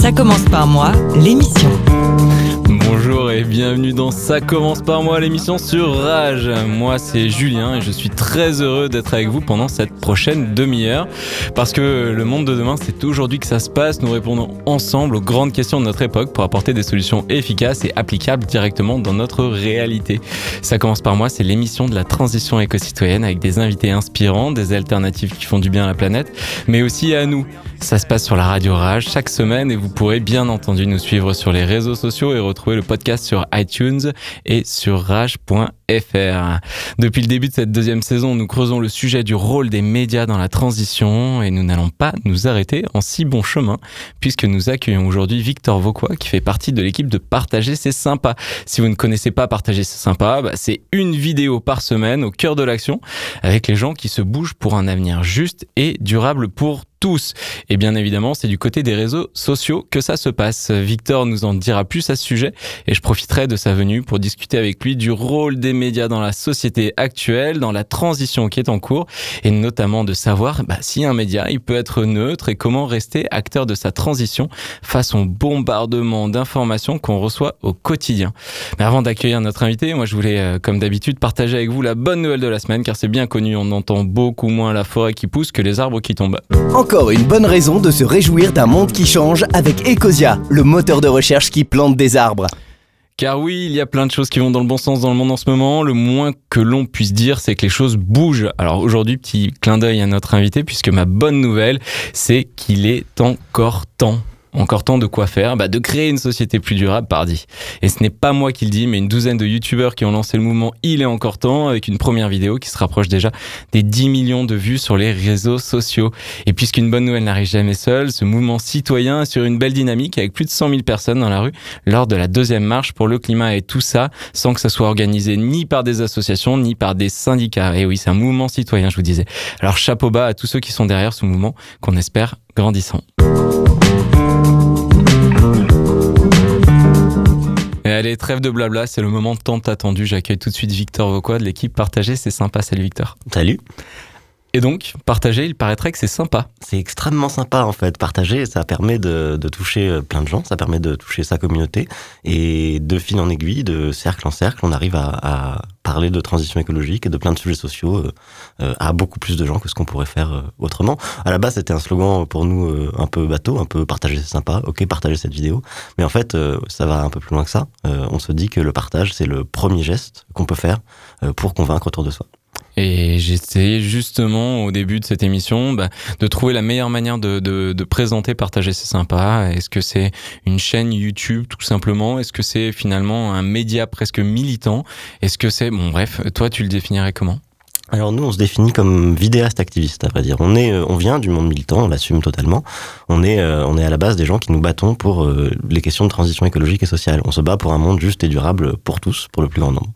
Ça commence par moi. L'émission. Bonjour et bienvenue dans Ça commence par moi, l'émission sur Rage. Moi c'est Julien et je suis très heureux d'être avec vous pendant cette prochaine demi-heure parce que le monde de demain c'est aujourd'hui que ça se passe. Nous répondons ensemble aux grandes questions de notre époque pour apporter des solutions efficaces et applicables directement dans notre réalité. Ça commence par moi, c'est l'émission de la transition éco-citoyenne avec des invités inspirants, des alternatives qui font du bien à la planète, mais aussi à nous. Ça se passe sur la radio Rage chaque semaine et vous pourrez bien entendu nous suivre sur les réseaux sociaux et retrouver le podcast sur iTunes et sur rage.fr. Depuis le début de cette deuxième saison, nous creusons le sujet du rôle des médias dans la transition et nous n'allons pas nous arrêter en si bon chemin puisque nous accueillons aujourd'hui Victor Vauquois qui fait partie de l'équipe de Partager c'est sympa. Si vous ne connaissez pas Partager c'est sympa, bah, c'est une vidéo par semaine au cœur de l'action avec les gens qui se bougent pour un avenir juste et durable pour tous. Et bien évidemment, c'est du côté des réseaux sociaux que ça se passe. Victor nous en dira plus à ce sujet et je profiterai de sa venue pour discuter avec lui du rôle des médias dans la société actuelle, dans la transition qui est en cours et notamment de savoir bah, si un média il peut être neutre et comment rester acteur de sa transition face au bombardement d'informations qu'on reçoit au quotidien. Mais avant d'accueillir notre invité, moi je voulais euh, comme d'habitude partager avec vous la bonne nouvelle de la semaine car c'est bien connu, on entend beaucoup moins la forêt qui pousse que les arbres qui tombent. Encore une bonne raison de se réjouir d'un monde qui change avec Ecosia, le moteur de recherche qui plante des arbres. Car oui, il y a plein de choses qui vont dans le bon sens dans le monde en ce moment. Le moins que l'on puisse dire, c'est que les choses bougent. Alors aujourd'hui, petit clin d'œil à notre invité, puisque ma bonne nouvelle, c'est qu'il est encore temps encore temps de quoi faire bah De créer une société plus durable, pardi. Et ce n'est pas moi qui le dis, mais une douzaine de youtubeurs qui ont lancé le mouvement Il est encore temps, avec une première vidéo qui se rapproche déjà des 10 millions de vues sur les réseaux sociaux. Et puisqu'une bonne nouvelle n'arrive jamais seule, ce mouvement citoyen est sur une belle dynamique avec plus de 100 000 personnes dans la rue lors de la deuxième marche pour le climat et tout ça sans que ça soit organisé ni par des associations ni par des syndicats. Et oui, c'est un mouvement citoyen, je vous disais. Alors chapeau bas à tous ceux qui sont derrière ce mouvement qu'on espère grandissant. Allez, trêve de blabla, c'est le moment tant attendu. J'accueille tout de suite Victor Vauquois de l'équipe Partager, c'est sympa. Salut Victor. Salut. Et donc, partager, il paraîtrait que c'est sympa. C'est extrêmement sympa en fait. Partager, ça permet de, toucher euh, plein de gens, ça permet de toucher sa communauté. Et de fil en aiguille, de cercle en cercle, on arrive à, parler de transition écologique et de plein de sujets sociaux euh, euh, à beaucoup plus de gens que ce qu'on pourrait faire autrement. À la base, c'était un slogan pour nous un peu bateau, un peu partager c'est sympa, ok, partager cette vidéo. Mais en fait, ça va un peu plus loin que ça. on se dit que le partage, c'est le premier geste qu'on peut faire pour convaincre autour de soi. Et j'essayais justement au début de cette émission bah, de trouver la meilleure manière de, de, de présenter Partager c'est sympa. Est-ce que c'est une chaîne YouTube tout simplement? Est-ce que c'est finalement un média presque militant? Est-ce que c'est... Bon bref, toi tu le définirais comment? Alors nous, on se définit comme vidéaste activiste, à vrai dire. On est, on vient du monde militant, on l'assume totalement. On est, on est à la base des gens qui nous battons pour les questions de transition écologique et sociale. On se bat pour un monde juste et durable pour tous, pour le plus grand nombre.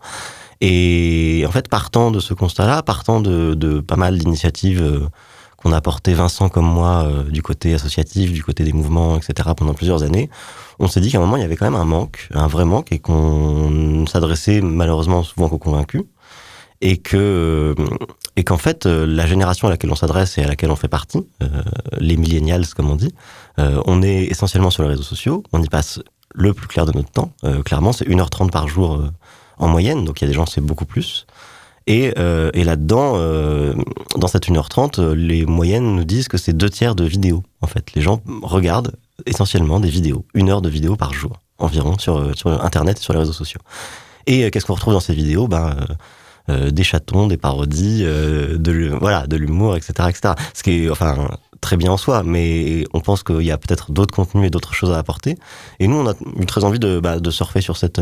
Et en fait, partant de ce constat-là, partant de, pas mal d'initiatives euh, qu'on a portées, Vincent comme moi, euh, du côté associatif, du côté des mouvements, etc., pendant plusieurs années, on s'est dit qu'à un moment, il y avait quand même un manque, un vrai manque, et qu'on s'adressait malheureusement souvent qu'aux convaincus, et que et qu'en fait, la génération à laquelle on s'adresse et à laquelle on fait partie, euh, les millennials comme on dit, euh, on est essentiellement sur les réseaux sociaux, on y passe le plus clair de notre temps. Euh, clairement, c'est 1h30 par jour en moyenne, donc il y a des gens, c'est beaucoup plus. Et, euh, et là-dedans, euh, dans cette 1h30, les moyennes nous disent que c'est deux tiers de vidéos. En fait, les gens regardent essentiellement des vidéos, une heure de vidéos par jour environ sur, sur Internet et sur les réseaux sociaux. Et euh, qu'est-ce qu'on retrouve dans ces vidéos? Ben, euh, Des chatons, des parodies, euh, de, de l'humour, etc., etc. Ce qui est, enfin, très bien en soi, mais on pense qu'il y a peut-être d'autres contenus et d'autres choses à apporter. Et nous, on a eu très envie de, bah, de surfer sur cette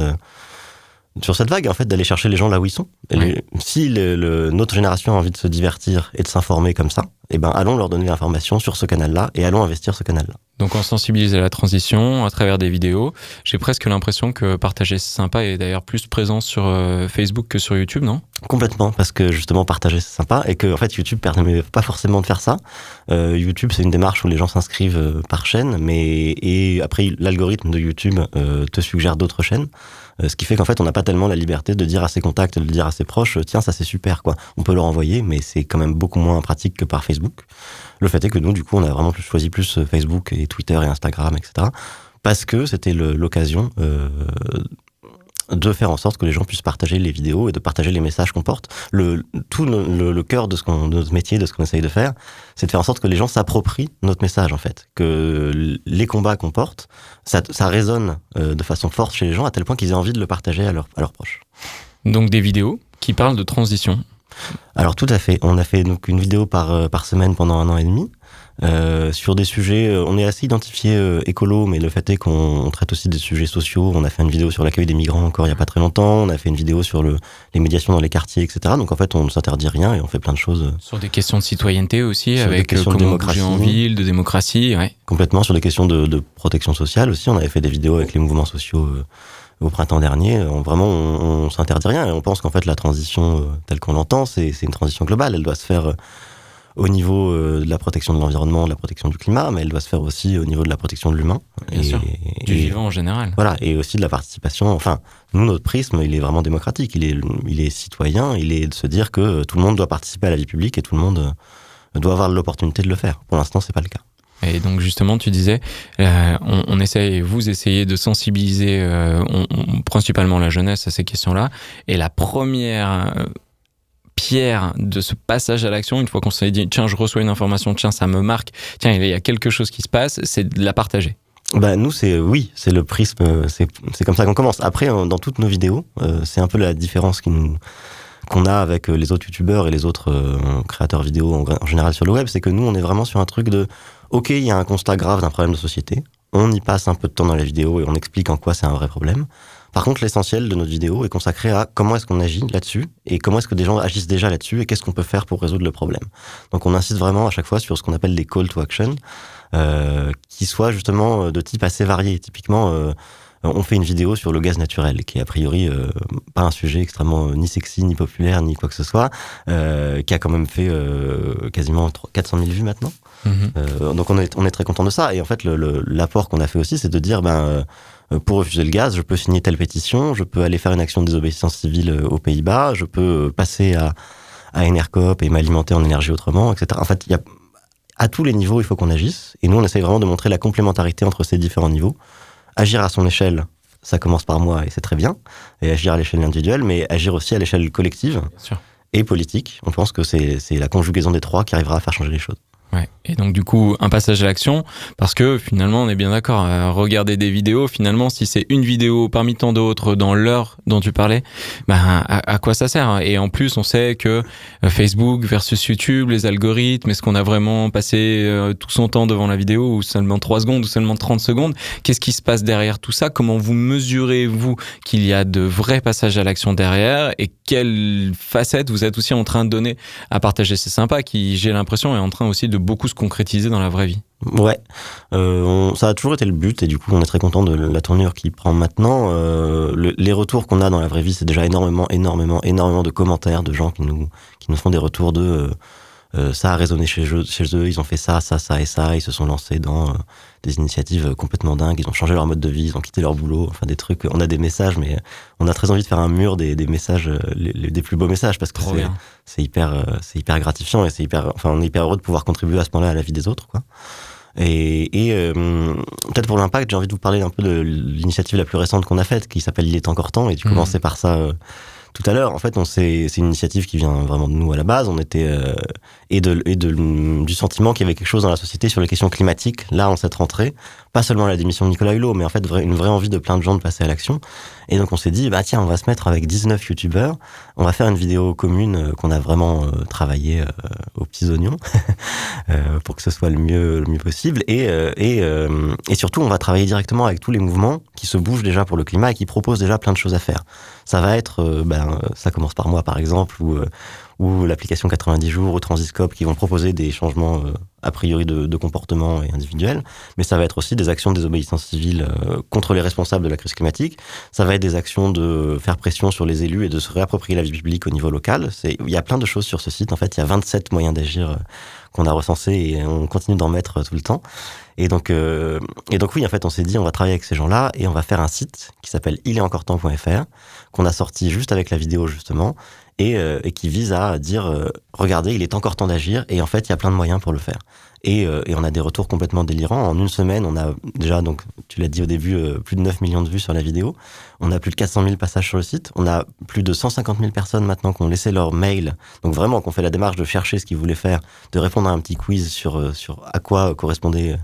sur cette vague, en fait, d'aller chercher les gens là où ils sont. Et Ouais. les- si le- le- notre génération a envie de se divertir et de s'informer comme ça, eh ben, allons leur donner l'information sur ce canal-là et allons investir ce canal-là. Donc on sensibilise à la transition à travers des vidéos. J'ai presque l'impression que partager c'est sympa est d'ailleurs plus présent sur euh, Facebook que sur YouTube, non? Complètement, parce que justement partager c'est sympa et que en fait YouTube permet pas forcément de faire ça. Euh, YouTube c'est une démarche où les gens s'inscrivent euh, par chaîne, mais et après l'algorithme de YouTube euh, te suggère d'autres chaînes, Euh, ce qui fait qu'en fait on n'a pas tellement la liberté de dire à ses contacts, de dire à ses proches, tiens ça c'est super quoi. On peut leur envoyer, mais c'est quand même beaucoup moins pratique que par Facebook. Le fait est que nous du coup on a vraiment choisi plus euh, Facebook et Twitter et Instagram etc. Parce que c'était l'occasion euh, de faire en sorte que les gens puissent partager les vidéos et de partager les messages qu'on porte. Le, tout le, cœur de, ce notre métier, de ce qu'on essaye de faire, c'est de faire en sorte que les gens s'approprient notre message, en fait. Que les combats qu'on porte, ça, résonne euh, de façon forte chez les gens à tel point qu'ils aient envie de le partager à, leurs à leurs proches. Donc des vidéos qui parlent de transition. Alors tout à fait. On a fait donc une vidéo par, euh, par semaine pendant un an et demi. euh, sur des sujets, euh, on est assez identifié euh, écolo, mais le fait est qu'on on traite aussi des sujets sociaux. On a fait une vidéo sur l'accueil des migrants encore il y a pas très longtemps. On a fait une vidéo sur le, les médiations dans les quartiers, etc. Donc en fait, on ne s'interdit rien et on fait plein de choses Sur des questions de citoyenneté aussi, Sur des avec euh, questions de démocratie. en ville, de démocratie. Ouais. complètement sur des questions de, de protection sociale aussi. On avait fait des vidéos avec les mouvements sociaux au printemps dernier. On, vraiment, on, on s'interdit rien et on pense qu'en fait la transition euh, telle qu'on l'entend, c'est une transition globale. Elle doit se faire euh, au niveau euh, de la protection de l'environnement, de la protection du climat, mais elle doit se faire aussi au niveau de la protection de l'humain. Bien Et- sûr. Du et- vivant en général. Voilà, et aussi de la participation. Enfin, nous, notre prisme, il est vraiment démocratique. Il est, il est citoyen. Il est de se dire que tout le monde doit participer à la vie publique et tout le monde doit avoir l'opportunité de le faire. Pour l'instant, c'est pas le cas. Et donc justement, tu disais, euh, on, on essaye, vous essayez de sensibiliser euh, principalement la jeunesse à ces questions-là. Et la première euh, pierre de ce passage à l'action, une fois qu'on s'est dit, tiens, je reçois une information, tiens, ça me marque, tiens, il y a quelque chose qui se passe, c'est de la partager. Bah nous c'est oui c'est le prisme c'est comme ça qu'on commence après dans toutes nos vidéos c'est un peu la différence qui nous qu'on a avec les autres youtubeurs et les autres créateurs vidéo en général sur le web c'est que nous on est vraiment sur un truc de ok il y a un constat grave d'un problème de société on y passe un peu de temps dans la vidéo et on explique en quoi c'est un vrai problème par contre l'essentiel de notre vidéo est consacré à comment est-ce qu'on agit là-dessus et comment est-ce que des gens agissent déjà là-dessus et qu'est-ce qu'on peut faire pour résoudre le problème donc on insiste vraiment à chaque fois sur ce qu'on appelle des call to action euh, qui soit justement euh, de type assez varié. Typiquement, euh, on fait une vidéo sur le gaz naturel, qui est a priori euh, pas un sujet extrêmement euh, ni sexy, ni populaire, ni quoi que ce soit, euh, qui a quand même fait euh, quasiment 3- 400 000 vues maintenant. Mhm. Euh, donc on est, on est très content de ça. Et en fait, l'apport qu'on a fait aussi, c'est de dire, ben, euh, pour refuser le gaz, je peux signer telle pétition, je peux aller faire une action de désobéissance civile euh, aux Pays-Bas, je peux passer à, à Enercop et m'alimenter en énergie autrement, etc. En fait, il y a, à tous les niveaux, il faut qu'on agisse. Et nous, on essaye vraiment de montrer la complémentarité entre ces différents niveaux. Agir à son échelle, ça commence par moi et c'est très bien. Et agir à l'échelle individuelle, mais agir aussi à l'échelle collective et politique. On pense que c'est la conjugaison des trois qui arrivera à faire changer les choses. Et donc du coup, un passage à l'action, parce que finalement, on est bien d'accord, euh, regarder des vidéos, finalement, si c'est une vidéo parmi tant d'autres dans l'heure dont tu parlais, ben, à, quoi ça sert Et en plus, on sait que euh, Facebook versus YouTube, les algorithmes, est-ce qu'on a vraiment passé euh, tout son temps devant la vidéo, ou seulement 3 secondes, ou seulement 30 secondes? Qu'est-ce qui se passe derrière tout ça? Comment vous mesurez, vous, qu'il y a de vrais passages à l'action derrière? Et quelle facette vous êtes aussi en train de donner à partager? C'est sympa, qui, j'ai l'impression, est en train aussi de beaucoup se concrétiser dans la vraie vie. Ouais, euh, ça a toujours été le but et du coup on est très content de la tournure qu'il prend maintenant. Euh, le- les retours qu'on a dans la vraie vie, c'est déjà énormément, énormément, énormément de commentaires de gens qui nous qui nous font des retours de euh, ça a résonné chez eux, chez eux, ils ont fait ça, ça, ça et ça, ils se sont lancés dans euh, des initiatives complètement dingues, ils ont changé leur mode de vie, ils ont quitté leur boulot, enfin des trucs. On a des messages, mais on a très envie de faire un mur des, des messages, euh, les- les- des plus beaux messages parce que c'est hyper, euh, c'est hyper gratifiant et c'est hyper, enfin, on est hyper heureux de pouvoir contribuer à ce moment-là à la vie des autres, quoi. Et, et euh, peut-être pour l'impact, j'ai envie de vous parler un peu de l'initiative la plus récente qu'on a faite, qui s'appelle Il est encore temps, et tu Mhm. commençais par ça euh, tout à l'heure. En fait, on c'est une initiative qui vient vraiment de nous à la base. On était euh, et du sentiment qu'il y avait quelque chose dans la société sur les questions climatiques. Là, en cette rentrée, pas seulement la démission de Nicolas Hulot, mais en fait une vraie envie de plein de gens de passer à l'action. Et donc on s'est dit, bah tiens, on va se mettre avec 19 youtubeurs, on va faire une vidéo commune euh, qu'on a vraiment euh, travaillé euh, au, petits oignons euh, pour que ce soit le mieux, le mieux possible. Et, et, et surtout, on va travailler directement avec tous les mouvements qui se bougent déjà pour le climat et qui proposent déjà plein de choses à faire. Ça va être, ben, ça commence par moi par exemple, euh, ou l'application 90 jours ou Transiscope qui vont proposer des changements euh, a priori de, de comportement et individuels, mais ça va être aussi des actions de désobéissance civile euh, contre les responsables de la crise climatique. Ça va être des actions de faire pression sur les élus et de se réapproprier la vie publique au niveau local. Il y a plein de choses sur ce site. En fait, il y a 27 moyens d'agir euh, qu'on a recensés et on continue d'en mettre tout le temps. Et donc, euh, et donc oui, en fait, on s'est dit, on va travailler avec ces gens-là et on va faire un site qui s'appelle ilestencore.fr qu'on a sorti juste avec la vidéo justement et, euh, et qui vise à dire, euh, regardez, il est encore temps d'agir et en fait, il y a plein de moyens pour le faire. Et, euh, et on a des retours complètement délirants. En une semaine, on a déjà, donc, tu l'as dit au début, euh, plus de 9 millions de vues sur la vidéo. On a plus de 400 000 passages sur le site. On a plus de 150 000 personnes maintenant qui ont laissé leur mail. Donc vraiment, qu'on fait la démarche de chercher ce qu'ils voulaient faire, de répondre à un petit quiz sur, euh, sur à quoi correspondait,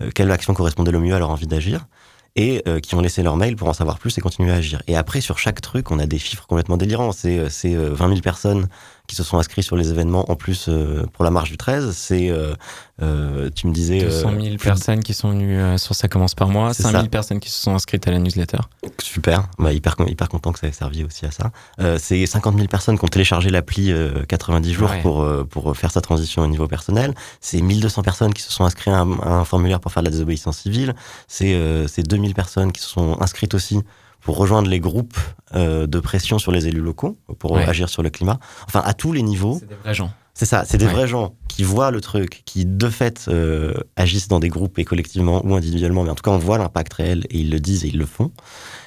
euh, quelle action correspondait le mieux à leur envie d'agir et euh, qui ont laissé leur mail pour en savoir plus et continuer à agir. Et après, sur chaque truc, on a des chiffres complètement délirants. C'est euh, c'est, euh, 20 000 personnes qui se sont inscrits sur les événements en plus euh, pour la marche du 13. C'est, euh, euh, tu me disais... euh, 200 000 plus de- personnes qui sont venues sur Ça commence par moi, C'est 5 000 ça. personnes qui se sont inscrites à la newsletter. Super, bah, hyper, hyper content que ça ait servi aussi à ça. C'est 50 000 personnes qui ont téléchargé l'appli euh, 90 jours Ouais. pour, pour faire sa transition au niveau personnel. C'est 1200 personnes qui se sont inscrites à un, à un formulaire pour faire de la désobéissance civile. C'est c'est 2000 personnes qui se sont inscrites aussi pour rejoindre les groupes euh, de pression sur les élus locaux, pour Ouais. agir sur le climat. Enfin, à tous les niveaux. C'est des vrais gens. C'est ça, c'est des Ouais. vrais gens qui voient le truc, qui de fait euh, agissent dans des groupes et collectivement ou individuellement, mais en tout cas on voit l'impact réel et ils le disent et ils le font.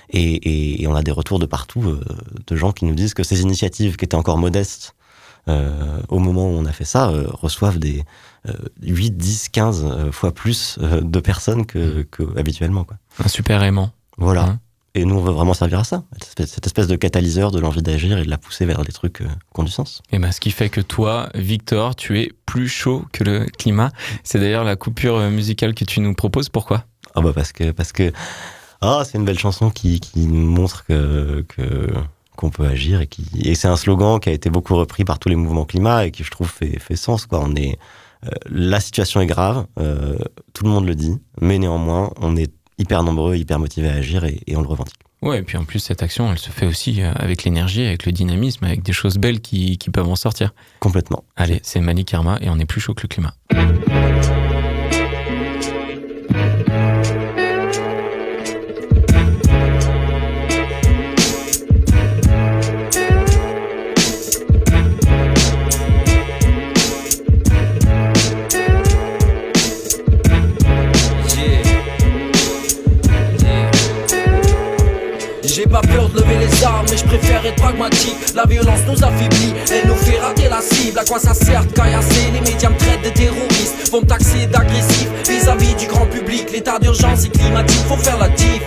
Et, et- et on a des retours de partout euh, de gens qui nous disent que ces initiatives qui étaient encore modestes euh, au moment où on a fait ça reçoivent des euh, 8, 10, 15 euh, fois plus de personnes que, que habituellement. Quoi. Un super aimant. Voilà. Mhm. Et nous on veut vraiment servir à ça, cette espèce, de catalyseur de l'envie d'agir et de la pousser vers des trucs euh, qui ont du sens. Et ben, ce qui fait que toi, Victor, tu es plus chaud que le climat. C'est d'ailleurs la coupure euh, musicale que tu nous proposes. Pourquoi? Ah bah parce que parce que ah c'est une belle chanson qui qui montre que que qu'on peut agir et qui et c'est un slogan qui a été beaucoup repris par tous les mouvements climat et qui je trouve fait fait sens quoi on est euh, la situation est grave euh, tout le monde le dit mais néanmoins on est hyper nombreux hyper motivés à agir et, et on le revendique Ouais, et puis en plus, cette action, elle se fait aussi euh, avec l'énergie, avec le dynamisme, avec des choses belles qui, qui peuvent en sortir. complètement Allez, c'est Mani Karma et on est plus chaud que le climat. Préfère être pragmatique. La violence nous affaiblit, elle nous fait rater la cible. À quoi ça sert de Les médias me traitent de terroristes, vont me taxer d'agressif vis-à-vis du grand public. L'état d'urgence est climatique, faut faire la diff.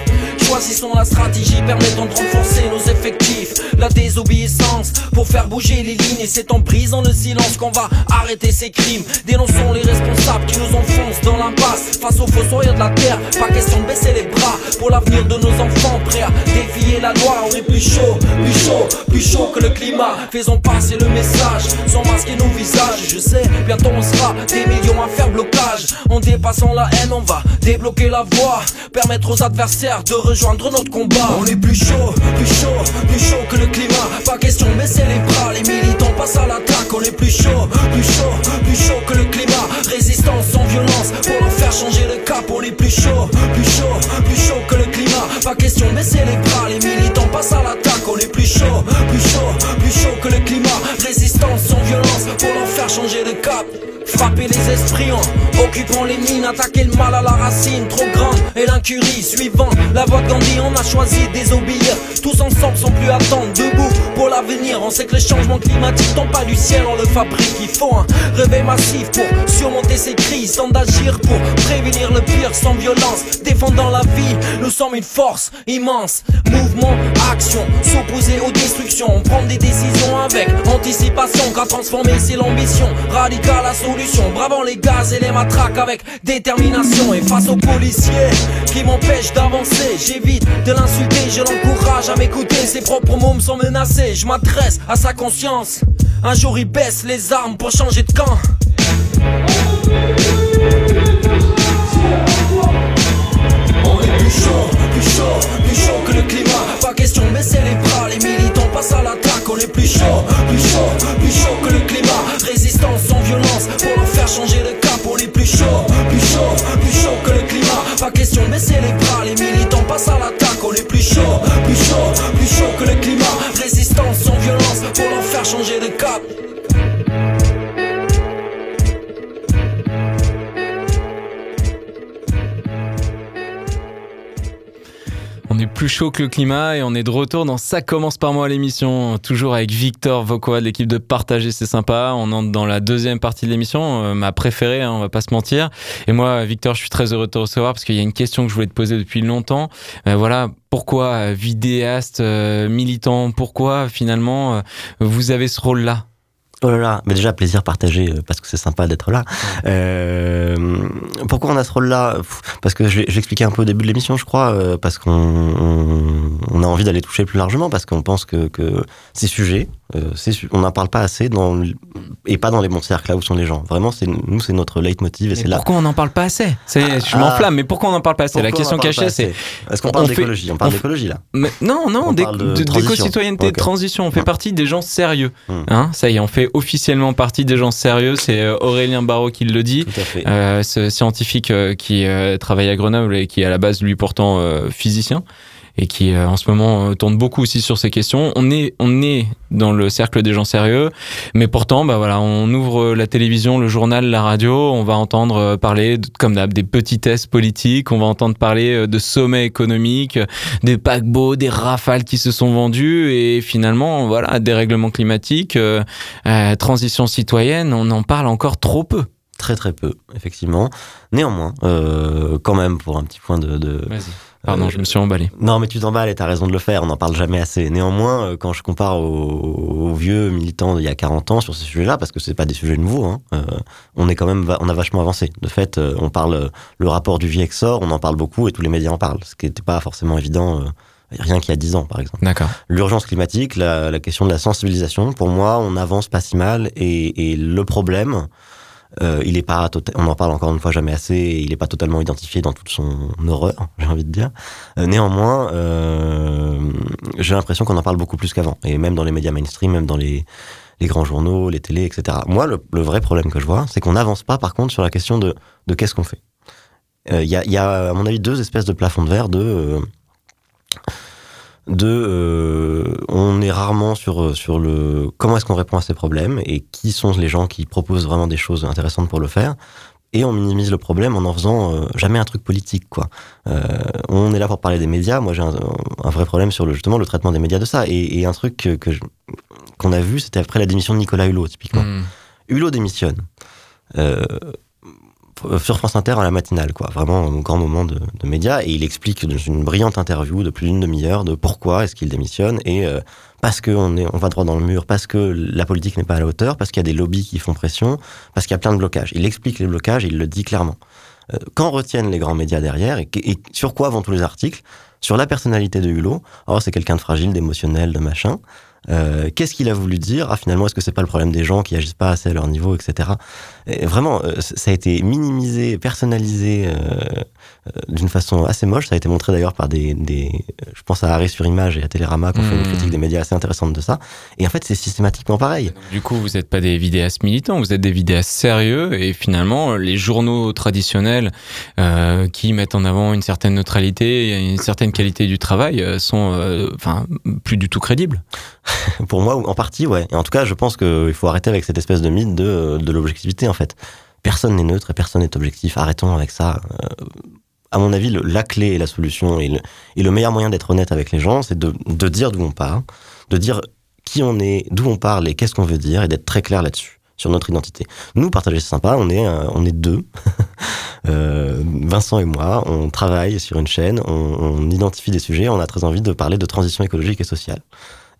Choisissons la stratégie permettant de renforcer nos effectifs. La désobéissance pour faire bouger les lignes. Et c'est en brisant le silence qu'on va arrêter ces crimes. Dénonçons les responsables qui nous enfoncent dans l'impasse. Face aux fossoyeurs de la terre, pas question de baisser les bras. Pour l'avenir de nos enfants, prêts à défier la loi. On est plus chaud, plus chaud, plus chaud que le climat. Faisons passer le message sans masquer nos visages. Je sais, bientôt on sera des millions à faire blocage. En dépassant la haine, on va débloquer la voie. Permettre aux adversaires de rejoindre On est plus chaud, plus chaud, plus chaud que le climat. Pas question de baisser les bras. Les militants passent à l'attaque. On est plus chaud, plus chaud, plus chaud que le climat. Résistance sans violence pour leur faire changer de cap. On est plus chaud, plus chaud, plus chaud que le climat. Pas question de baisser les bras. Les militants passent à l'attaque. On est plus chaud, plus chaud, plus chaud que le climat. Résistance sans violence pour leur faire changer de cap. Frapper les esprits en occupant les mines, attaquer le mal à la racine, trop grande et l'incurie. Suivant la voie de Gandhi, on a choisi de désobéir. Tous ensemble sans plus attendre, debout pour l'avenir. On sait que le changement climatique tombe pas du ciel, on le fabrique. Il faut un réveil massif pour surmonter ces crises, sans d'agir pour prévenir le pire sans violence. Défendant la vie, nous sommes une force immense. Mouvement, action, s'opposer aux destructions. On prend des décisions avec anticipation, car transformer c'est l'ambition. Radical la solution, bravant les gaz et les matraques avec détermination. Et face aux policiers qui m'empêchent d'avancer, j'évite de l'insulter, je l'encourage à m'écouter. Ses propres mots me sont menacés, je m'adresse à sa conscience. Un jour ils baissent les armes pour changer de camp. On est plus chaud, plus chaud, plus chaud que le climat. Pas question de baisser les bras, les militants passent à l'attaque. On est plus chaud, plus chaud, plus chaud que le climat. Résistance sans violence pour leur faire changer de cap. On est plus chaud, plus chaud, plus chaud que le climat. Pas question de baisser les bras, les militants passent à l'attaque. On est plus chaud, plus chaud, plus chaud que le climat. Résistance sans violence pour leur faire changer de cap. Plus chaud que le climat et on est de retour dans Ça commence par moi l'émission, toujours avec Victor Vocoa de l'équipe de Partager, c'est sympa. On entre dans la deuxième partie de l'émission, euh, ma préférée, hein, on va pas se mentir. Et moi, Victor, je suis très heureux de te recevoir parce qu'il y a une question que je voulais te poser depuis longtemps. Euh, voilà, pourquoi euh, vidéaste, militant, pourquoi finalement vous avez ce rôle-là? Oh là là, mais déjà plaisir partagé euh, parce que c'est sympa d'être là. Euh, pourquoi on a ce rôle-là? Parce que je l'ai je l'ai expliqué un peu au début de l'émission, je crois, euh, parce qu'on on, on a envie d'aller toucher plus largement, parce qu'on pense que, que ces sujets, on n'en parle pas assez dans, et pas dans les bons cercles là où sont les gens. Vraiment, c'est nous, c'est notre leitmotiv et c'est là. Pourquoi on n'en parle pas assez? Je Ah. m'enflamme, mais pourquoi on n'en parle pas assez? La question cachée, c'est Est-ce qu'on parle d'écologie? On parle fait- d'écologie là. Mais non, non, de de- d'éco-citoyenneté, de transition. On fait Hmm. partie des gens sérieux. Hmm. Hein, ça y est, on fait officiellement partie des gens sérieux. C'est euh, Aurélien Barraud qui le dit. Tout à fait. Euh, ce scientifique euh, qui euh, travaille à Grenoble et qui est à la base lui pourtant physicien et qui euh, en ce moment euh, tourne beaucoup aussi sur ces questions. On est on est dans le cercle des gens sérieux, mais pourtant bah voilà, on ouvre la télévision, le journal, la radio, on va entendre euh, parler de- comme d'hab des petitesses politiques, on va entendre parler de sommets économiques, des paquebots, des rafales qui se sont vendus et finalement voilà, dérèglement climatique, euh, euh, transition citoyenne, on en parle encore trop peu. Très très peu, effectivement. Néanmoins, euh, quand même, pour un petit point de. de- Vas-y. Pardon, je me suis emballé. Non, mais tu t'emballes et t'as raison de le faire, on n'en parle jamais assez. Néanmoins, euh, quand je compare aux, aux vieux militants d'il y a 40 ans sur ces sujets-là, parce que c'est pas des sujets nouveaux, hein, euh, on est quand même, on a vachement avancé. De fait, euh, on parle, euh, le rapport du sort, on en parle beaucoup et tous les médias en parlent, ce qui n'était pas forcément évident, euh, rien qu'il y a 10 ans, par exemple. D'accord. L'urgence climatique, la, la question de la sensibilisation, pour moi, on avance pas si mal et, et le problème, euh, il est pas, tota- on en parle encore une fois jamais assez, il n'est pas totalement identifié dans toute son horreur, j'ai envie de dire. Euh, néanmoins, euh, j'ai l'impression qu'on en parle beaucoup plus qu'avant, et même dans les médias mainstream, même dans les, grands journaux, les télés, etc. Moi, le, vrai problème que je vois, c'est qu'on n'avance pas, par contre, sur la question de, qu'est-ce qu'on fait. Il y, a, y a, à mon avis, deux espèces de plafonds de verre de... de on est rarement sur sur le comment est-ce qu'on répond à ces problèmes et qui sont les gens qui proposent vraiment des choses intéressantes pour le faire. Et on minimise le problème en en faisant euh, jamais un truc politique quoi. Euh, on est là pour parler des médias. Moi j'ai un, un vrai problème sur le justement le traitement des médias de ça. Et, et un truc que, qu'on a vu c'était après la démission de Nicolas Hulot typiquement. Hmm. Hulot démissionne. Euh, sur France Inter à la matinale, quoi. Vraiment un grand moment de, de médias. Et il explique dans une brillante interview de plus d'une demi-heure de pourquoi est-ce qu'il démissionne et euh, parce qu'on on va droit dans le mur, parce que la politique n'est pas à la hauteur, parce qu'il y a des lobbies qui font pression, parce qu'il y a plein de blocages. Il explique les blocages, il le dit clairement. Euh, Qu'en retiennent les grands médias derrière et, et sur quoi vont tous les articles? Sur la personnalité de Hulot. Oh, c'est quelqu'un de fragile, d'émotionnel, de machin. Euh, Qu'est-ce qu'il a voulu dire? Ah, finalement, est-ce que c'est pas le problème des gens qui agissent pas assez à leur niveau, etc. Et vraiment, euh, ça a été minimisé, personnalisé euh, euh, d'une façon assez moche. Ça a été montré d'ailleurs par des, des je pense à Arrêt sur Image et à Télérama qui ont fait une Mmh. critique des médias assez intéressante de ça. Et en fait, c'est systématiquement pareil. Du coup, vous n'êtes pas des vidéastes militants, vous êtes des vidéastes sérieux et finalement, les journaux traditionnels euh, qui mettent en avant une certaine neutralité et une certaine qualité du travail euh, sont euh, enfin plus du tout crédibles. Pour moi, en partie, ouais. Et en tout cas, je pense qu'il faut arrêter avec cette espèce de mythe de, de l'objectivité, en fait. Personne n'est neutre et personne n'est objectif. Arrêtons avec ça. Euh, à mon avis, la clé et la solution et le, meilleur moyen d'être honnête avec les gens, c'est de, de dire d'où on part, de dire qui on est, d'où on parle et qu'est-ce qu'on veut dire et d'être très clair là-dessus, sur notre identité. Nous, partager, c'est sympa, on est, euh, on est deux. Euh, Vincent et moi, on travaille sur une chaîne, on identifie des sujets, on a très envie de parler de transition écologique et sociale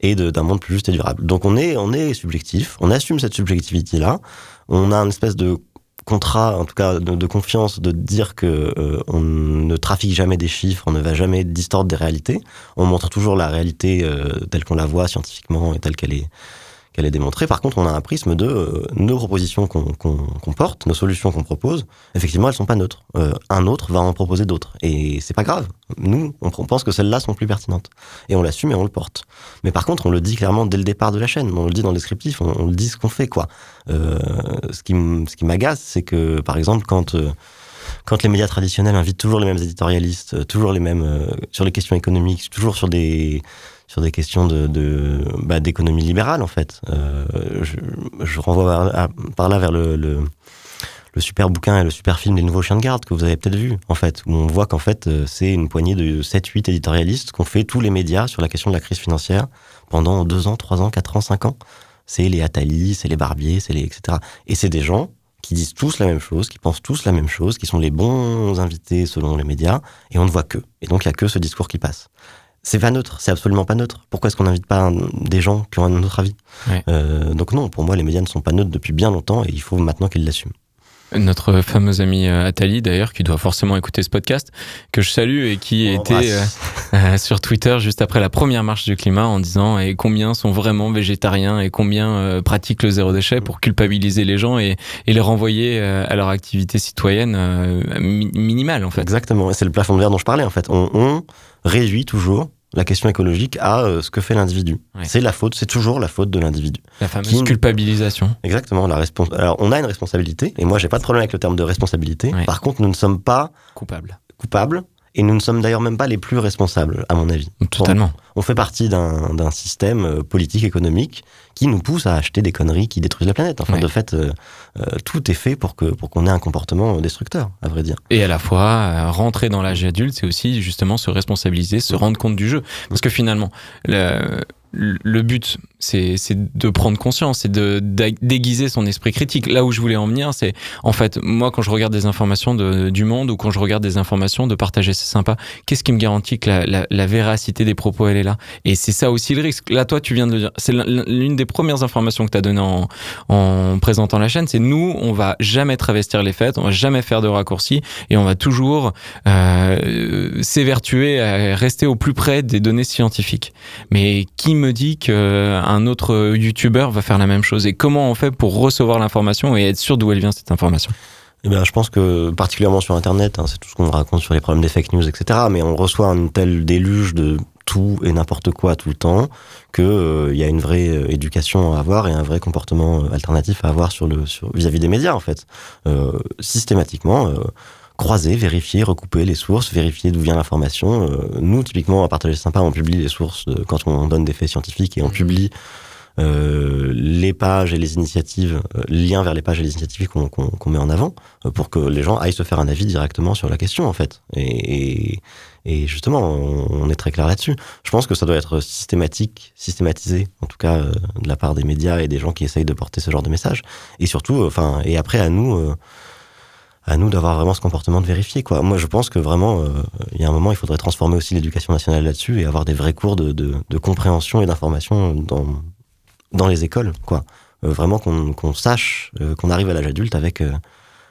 et d'un monde plus juste et durable. Donc on est, on est subjectif, on assume cette subjectivité-là, on a une espèce de contrat, en tout cas de, de confiance, de dire que euh, on ne trafique jamais des chiffres, on ne va jamais distordre des réalités, on montre toujours la réalité euh, telle qu'on la voit scientifiquement et telle qu'elle est qu'elle est démontrée. Par contre, on a un prisme de euh, nos propositions qu'on qu'on- qu'on porte, nos solutions qu'on propose. Effectivement, elles sont pas neutres. Euh, un autre va en proposer d'autres, et c'est pas grave. Nous, on pense que celles-là sont plus pertinentes, et on l'assume et on le porte. Mais par contre, on le dit clairement dès le départ de la chaîne. On le dit dans le descriptif, on, on le dit ce qu'on fait, quoi. Euh, ce qui, ce qui m'agace, c'est que, par exemple, quand euh, quand les médias traditionnels invitent toujours les mêmes éditorialistes, euh, toujours les mêmes euh, sur les questions économiques, toujours sur des sur des questions de, bah, d'économie libérale en fait. Euh, je, renvoie par, là vers le, le super bouquin et le super film des nouveaux chiens de garde que vous avez peut-être vu en fait où on voit qu'en fait euh, c'est une poignée de 7 8 éditorialistes qu'on fait tous les médias sur la question de la crise financière pendant 2 ans, 3 ans, 4 ans, 5 ans. C'est les Attali, c'est les Barbier, c'est les etc. Et c'est des gens qui disent tous la même chose, qui pensent tous la même chose, qui sont les bons invités selon les médias, et on ne voit que. Et donc il y a que ce discours qui passe. C'est pas neutre, c'est absolument pas neutre. Pourquoi est-ce qu'on n'invite pas un- des gens qui ont un autre avis Ouais. Euh, Donc non, pour moi les médias ne sont pas neutres depuis bien longtemps, et il faut maintenant qu'ils l'assument. Notre fameuse amie euh, Atali, d'ailleurs, qui doit forcément écouter ce podcast, que je salue et qui On était euh, euh, sur Twitter juste après la première marche du climat en disant et combien sont vraiment végétariens et combien pratiquent le zéro déchet pour culpabiliser les gens et, et les renvoyer à leur activité citoyenne mi- minimale en fait. Exactement, et c'est le plafond de verre dont je parlais en fait. On, on réduit toujours la question écologique à euh, ce que fait l'individu. Ouais. C'est la faute, c'est toujours la faute de l'individu. La fameuse Qui- culpabilisation. Exactement, la respons- Alors on a une responsabilité, et moi j'ai pas de problème avec le terme de responsabilité. Ouais. Par contre, nous ne sommes pas Coupable. coupables, et nous ne sommes d'ailleurs même pas les plus responsables, à mon avis. Totalement. On fait partie d'un système euh, politique, économique, qui nous pousse à acheter des conneries qui détruisent la planète. Enfin, Ouais. de fait, euh, euh, tout est fait pour que pour qu'on ait un comportement destructeur, à vrai dire. Et à la fois, euh, rentrer dans l'âge adulte, c'est aussi justement se responsabiliser, se rendre compte du jeu. Parce que finalement, le, le but, c'est de prendre conscience, c'est de déguiser son esprit critique. Là où je voulais en venir, c'est en fait, moi, quand je regarde des informations de, du monde ou quand je regarde des informations de partager, c'est sympa. Qu'est-ce qui me garantit que la, la, la véracité des propos, elle est là? Et c'est ça aussi le risque. Là, toi, tu viens de le dire. C'est l'un- l'une des premières informations que tu as données en, en présentant la chaîne. C'est nous, on va jamais travestir les faits, on va jamais faire de raccourcis et on va toujours euh, s'évertuer à rester au plus près des données scientifiques. Mais qui me dit qu'un autre youtubeur va faire la même chose Et comment on fait pour recevoir l'information et être sûr d'où elle vient cette information? Eh bien, je pense que particulièrement sur Internet, hein, c'est tout ce qu'on raconte sur les problèmes des fake news, etc. Mais on reçoit un tel déluge de tout et n'importe quoi tout le temps que euh, il y a une vraie euh, éducation à avoir et un vrai comportement euh, alternatif à avoir le sur vis-à-vis des médias en fait. Euh, systématiquement. Croiser, vérifier, recouper les sources, vérifier d'où vient l'information. Euh, nous, typiquement, à Partager Sympa, on publie les sources de- quand on donne des faits scientifiques et on publie euh, les pages et les initiatives, euh, liens vers les pages et les initiatives qu'on qu'on- qu'on met en avant, euh, pour que les gens aillent se faire un avis directement sur la question, en fait. Et, et- et justement, on, on est très clair là-dessus. Je pense que ça doit être systématique, systématisé, en tout cas, euh, de la part des médias et des gens qui essayent de porter ce genre de message. Et surtout, enfin, et après, à nous. À nous d'avoir vraiment ce comportement de vérifier quoi. Moi je pense que vraiment euh, il y a un moment il faudrait transformer aussi l'éducation nationale là-dessus et avoir des vrais cours de, de, de compréhension et d'information dans dans les écoles quoi. Euh, vraiment qu'on qu'on sache euh, qu'on arrive à l'âge adulte avec euh,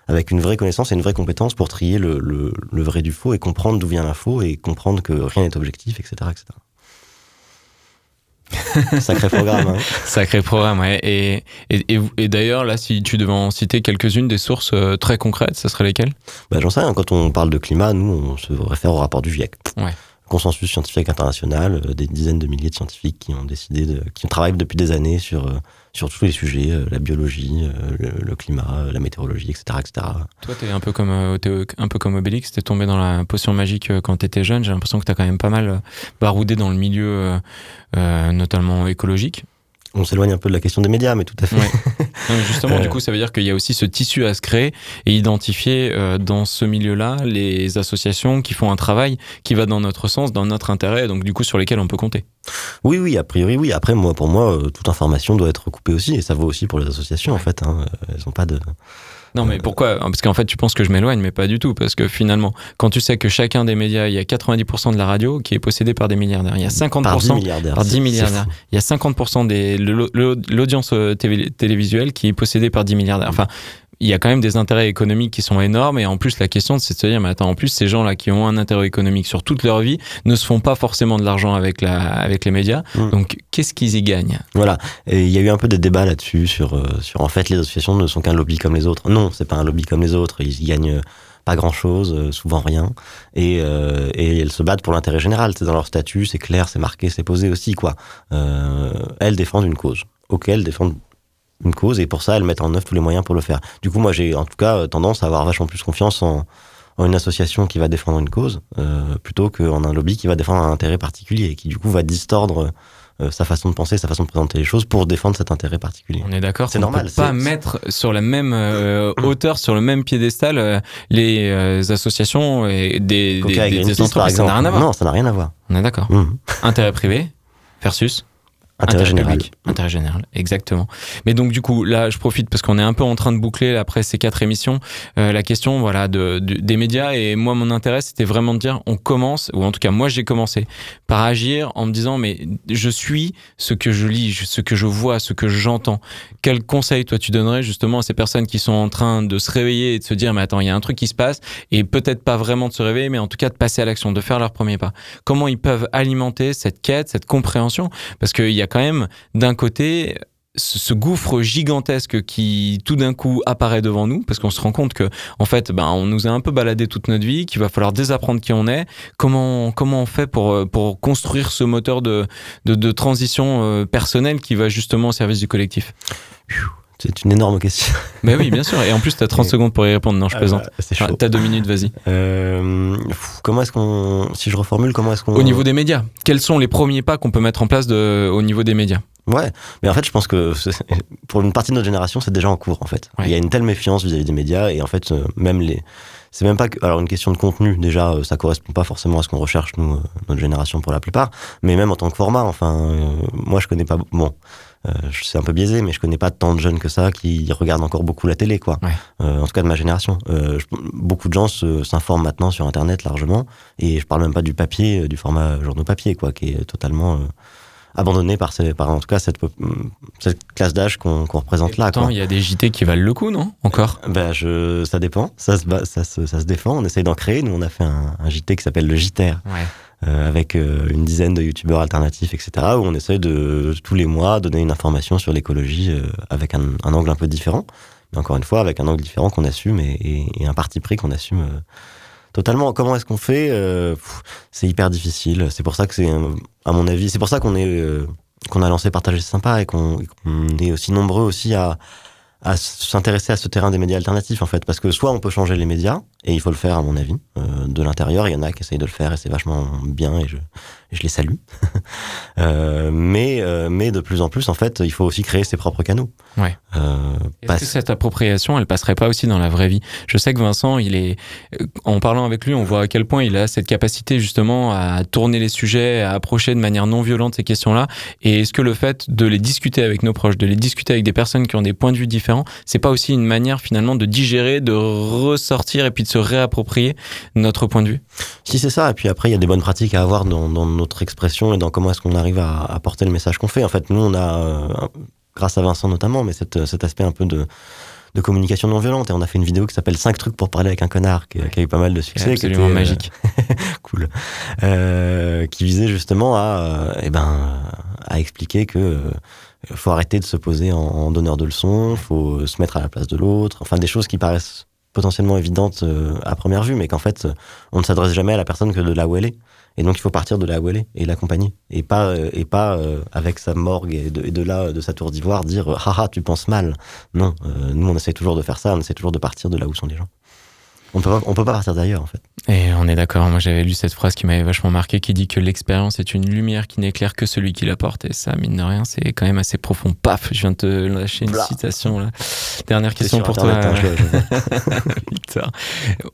avec une vraie connaissance et une vraie compétence pour trier le, le, le vrai du faux et comprendre d'où vient l'info et comprendre que rien n'est objectif etc etc. Sacré programme. Hein. Sacré programme, ouais. Et, et, et, et d'ailleurs, là, si tu devais en citer quelques-unes des sources euh, très concrètes, ça serait lesquelles? Bah, J'en sais rien, quand on parle de climat, nous, on se réfère au rapport du GIEC. Ouais. Consensus scientifique international, euh, des dizaines de milliers de scientifiques qui ont décidé, de, qui travaillent depuis des années sur, euh, sur tous les sujets, euh, la biologie, le, climat, la météorologie, etc. etc. Toi, t'es un peu comme t'es un peu comme Obélix, t'es tombé dans la potion magique quand t'étais jeune. J'ai l'impression que t'as quand même pas mal baroudé dans le milieu, notamment écologique. On s'éloigne un peu de la question des médias, mais tout à fait. Ouais. Non, mais justement, Euh. du coup, ça veut dire qu'il y a aussi ce tissu à se créer et identifier euh, dans ce milieu-là les associations qui font un travail qui va dans notre sens, dans notre intérêt, donc du coup sur lesquels on peut compter. Oui, oui, a priori, oui. Après, moi, pour moi, euh, toute information doit être recoupée aussi, et ça vaut aussi pour les associations, en fait. Hein. Elles ont pas de. Non, mais pourquoi? Parce qu'en fait, tu penses que je m'éloigne, mais pas du tout. Parce que finalement, quand tu sais que chacun des médias, il y a 90% de la radio qui est possédée par des milliardaires, il y a 50% Par 10 milliardaires. par 10 c'est- c'est milliardaires, il y a 50% de l'audience euh, télé- télévisuelle qui est possédée par 10 milliardaires. Enfin, il y a quand même des intérêts économiques qui sont énormes et en plus la question c'est de se dire mais attends en plus ces gens là qui ont un intérêt économique sur toute leur vie ne se font pas forcément de l'argent avec la avec les médias Mm. donc qu'est-ce qu'ils y gagnent? Voilà. Et il y a eu un peu des débats là-dessus sur, euh, sur en fait les associations ne sont qu'un lobby comme les autres. Non, c'est pas un lobby comme les autres. Ils y gagnent euh, pas grand-chose, euh, souvent rien. Et, euh, et elles se battent pour l'intérêt général. C'est dans leur statut, c'est clair, c'est marqué, c'est posé aussi quoi. Euh, elles défendent une cause. Ok, elles défendent une cause et pour ça elles mettent en œuvre tous les moyens pour le faire. Du coup, moi j'ai en tout cas euh, tendance à avoir vachement plus confiance en, en une association qui va défendre une cause euh, plutôt qu'en un lobby qui va défendre un intérêt particulier et qui du coup va distordre euh, sa façon de penser, sa façon de présenter les choses pour défendre cet intérêt particulier. on est d'accord C'est normal, peut pas mettre sur la même euh, hauteur sur le même piédestal les associations et des, des, des- entreprises ça n'a rien à voir Non, ça n'a rien à voir. on est d'accord Mhm. intérêt privé versus Intérêt général. Intérêt général, exactement. Mais donc du coup, là, je profite parce qu'on est un peu en train de boucler après ces quatre émissions euh, la question, voilà, de, de- des médias. Et moi, mon intérêt, c'était vraiment de dire, on commence, ou en tout cas, moi, j'ai commencé par agir en me disant, mais je suis ce que je lis, ce que je vois, ce que j'entends. Quel conseil toi tu donnerais justement à ces personnes qui sont en train de se réveiller et de se dire, mais attends, il y a un truc qui se passe, et peut-être pas vraiment de se réveiller, mais en tout cas de passer à l'action, de faire leur premier pas. Comment ils peuvent alimenter cette quête, cette compréhension? Parce qu'il y a quand même d'un côté ce gouffre gigantesque qui tout d'un coup apparaît devant nous parce qu'on se rend compte que en fait ben on nous a un peu baladé toute notre vie qu'il va falloir désapprendre qui on est. Comment comment on fait pour euh, pour construire ce moteur de de, de transition euh, personnelle qui va justement au service du collectif? C'est une énorme question. ben oui bien sûr. Et en plus tu as 30 Et- secondes pour y répondre. Non je Ah plaisante. bah, c'est Ah, chaud. t'as deux minutes vas-y. Euh, comment est-ce qu'on, si je reformule, comment est-ce qu'on au niveau des médias quels sont les premiers pas qu'on peut mettre en place de, au niveau des médias? Ouais, mais en fait, je pense que pour une partie de notre génération, c'est déjà en cours en fait. Ouais. Il y a une telle méfiance vis-à-vis des médias et en fait, euh, même les, c'est même pas que, alors une question de contenu déjà, euh, ça correspond pas forcément à ce qu'on recherche nous, euh, notre génération pour la plupart, mais même en tant que format, enfin, euh, moi je connais pas, bon, je- c'est un peu biaisé, mais je connais pas tant de jeunes que ça qui regardent encore beaucoup la télé, quoi. Ouais. En tout cas de ma génération. Je- beaucoup de gens s'informent maintenant sur Internet largement, et je parle même pas du papier, du format journaux papier, quoi, qui est totalement abandonné par, ces, par en tout cas cette, cette classe d'âge qu'on représente là. Pourtant, il y a des JT qui valent le coup non encore? Ben, je, ça dépend, ça se, ça, se, ça se défend, on essaye d'en créer. Nous, on a fait un, un JT qui s'appelle le JTR, ouais euh, avec euh, une dizaine de youtubeurs alternatifs, etc., où on essaye de, tous les mois, donner une information sur l'écologie euh, avec un, un angle un peu différent. Mais encore une fois, avec un angle différent qu'on assume et, et- et un parti pris qu'on assume euh, totalement. Comment est-ce qu'on fait Euh, C'est hyper difficile. C'est pour ça que c'est, euh, à mon avis, c'est pour ça qu'on est, euh, qu'on a lancé Partager sympa et qu'on et qu'on est aussi nombreux aussi à, à s'intéresser à ce terrain des médias alternatifs en fait parce que soit on peut changer les médias et il faut le faire à mon avis euh, de l'intérieur il y en a qui essayent de le faire et c'est vachement bien et je, et je les salue Euh, mais euh, mais de plus en plus en fait il faut aussi créer ses propres canaux Ouais. Est-ce parce- que cette appropriation, elle passerait pas aussi dans la vraie vie? Je sais que Vincent, il est, en parlant avec lui, on voit à quel point il a cette capacité justement à tourner les sujets, à approcher de manière non violente ces questions-là. Et est-ce que le fait de les discuter avec nos proches, de les discuter avec des personnes qui ont des points de vue différents, c'est pas aussi une manière finalement de digérer, de ressortir et puis de se réapproprier notre point de vue Si c'est ça, et puis après il y a des bonnes pratiques à avoir dans, dans notre expression et dans comment est-ce qu'on arrive à, à porter le message qu'on fait. En fait, nous on a, euh, grâce à Vincent notamment, mais cette, cet aspect un peu de, de communication non violente. Et on a fait une vidéo qui s'appelle 5 trucs pour parler avec un connard, qui, qui a eu pas mal de succès. qui absolument était, euh, magique. cool. Euh, qui visait justement à, euh, eh ben, à expliquer que faut arrêter de se poser en, en donneur de leçons, faut se mettre à la place de l'autre. Enfin, des choses qui paraissent potentiellement évidentes euh, à première vue, mais qu'en fait, euh, on ne s'adresse jamais à la personne que de là où elle est. Et donc, il faut partir de là où elle est et l'accompagner. Et pas, euh, et pas euh, avec sa morgue et de, et de là, de sa tour d'ivoire, dire haha, tu penses mal. Non, euh, nous, on essaie toujours de faire ça, on essaie toujours de partir de là où sont les gens. On peut pas, on peut pas partir d'ailleurs, en fait. Et on est d'accord. Moi, j'avais lu cette phrase qui m'avait vachement marqué, qui dit que l'expérience est une lumière qui n'éclaire que celui qui la porte. Et ça, mine de rien, c'est quand même assez profond. Paf, je viens de te lâcher une Blah. citation là. Dernière question pour Internet, toi. hein, je- je- Victor.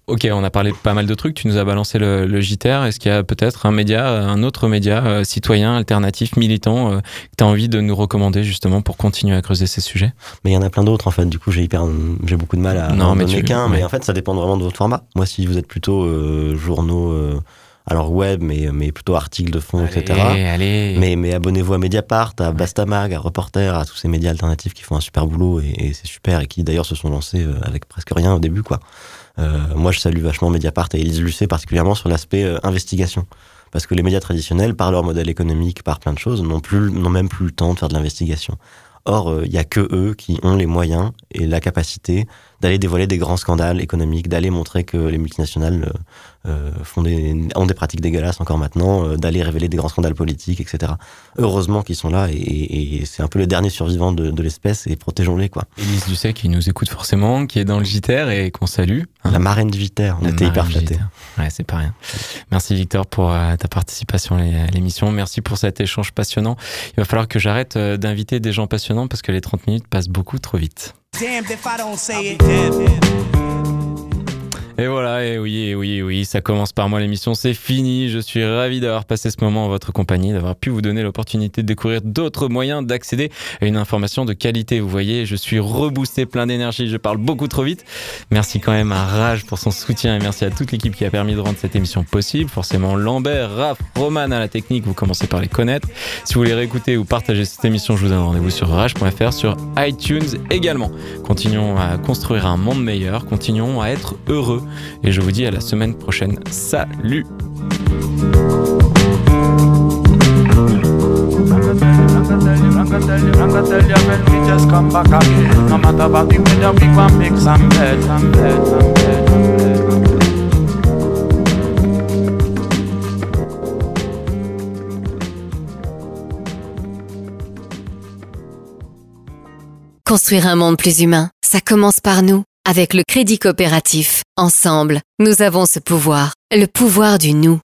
Ok, on a parlé de pas mal de trucs. Tu nous as balancé le, le JTR. Est-ce qu'il y a peut-être un média, un autre média euh, citoyen, alternatif, militant, euh, que tu as envie de nous recommander justement pour continuer à creuser ces sujets? Mais il y en a plein d'autres en fait. Du coup, j'ai hyper, j'ai beaucoup de mal à Non, en mais donner qu'un. ouais. Mais en fait, ça dépend vraiment de votre format. Moi, si vous êtes plutôt euh, journaux euh, Alors web, mais, mais plutôt articles de fond, etc. allez. Mais, mais abonnez-vous à Mediapart, à Bastamag, à Reporter, à tous ces médias alternatifs qui font un super boulot et, et c'est super et qui d'ailleurs se sont lancés euh, avec presque rien au début, quoi. Euh, moi, je salue vachement Mediapart et Elise Lucet particulièrement sur l'aspect euh, investigation. Parce que les médias traditionnels, par leur modèle économique, par plein de choses, n'ont plus, n'ont même plus le temps de faire de l'investigation. Or, euh, il y a que eux qui ont les moyens et la capacité d'aller dévoiler des grands scandales économiques, d'aller montrer que les multinationales euh, euh, font des, ont des pratiques dégueulasses encore maintenant, euh, d'aller révéler des grands scandales politiques, etc. Heureusement qu'ils sont là et, et- et c'est un peu le dernier survivant de, de l'espèce et protégeons-les quoi. Élise Lucet qui nous écoute forcément, qui est dans le JTR et qu'on salue. hein. La marraine du Viter, on La était hyper flattés. JTR. Ouais, c'est pas rien. Merci Victor pour euh, ta participation à l'émission. Merci pour cet échange passionnant. Il va falloir que j'arrête euh, d'inviter des gens passionnants parce que les 30 minutes passent beaucoup trop vite. Damned if I don't say it. Et voilà, et oui, et oui, et oui, ça commence par moi l'émission, c'est fini. Je suis ravi d'avoir passé ce moment en votre compagnie, d'avoir pu vous donner l'opportunité de découvrir d'autres moyens d'accéder à une information de qualité. Vous voyez, je suis reboosté, plein d'énergie, je parle beaucoup trop vite. Merci quand même à Rage pour son soutien et merci à toute l'équipe qui a permis de rendre cette émission possible. Forcément, Lambert, Raph, Roman à la technique, vous commencez par les connaître. Si vous voulez réécouter ou partager cette émission, je vous donne rendez-vous sur rage.fr, sur iTunes également. Continuons à construire un monde meilleur, continuons à être heureux. Et je vous dis à la semaine prochaine. Salut Construire un monde plus humain, ça commence par nous. Avec le crédit coopératif, ensemble, nous avons ce pouvoir, le pouvoir du nous.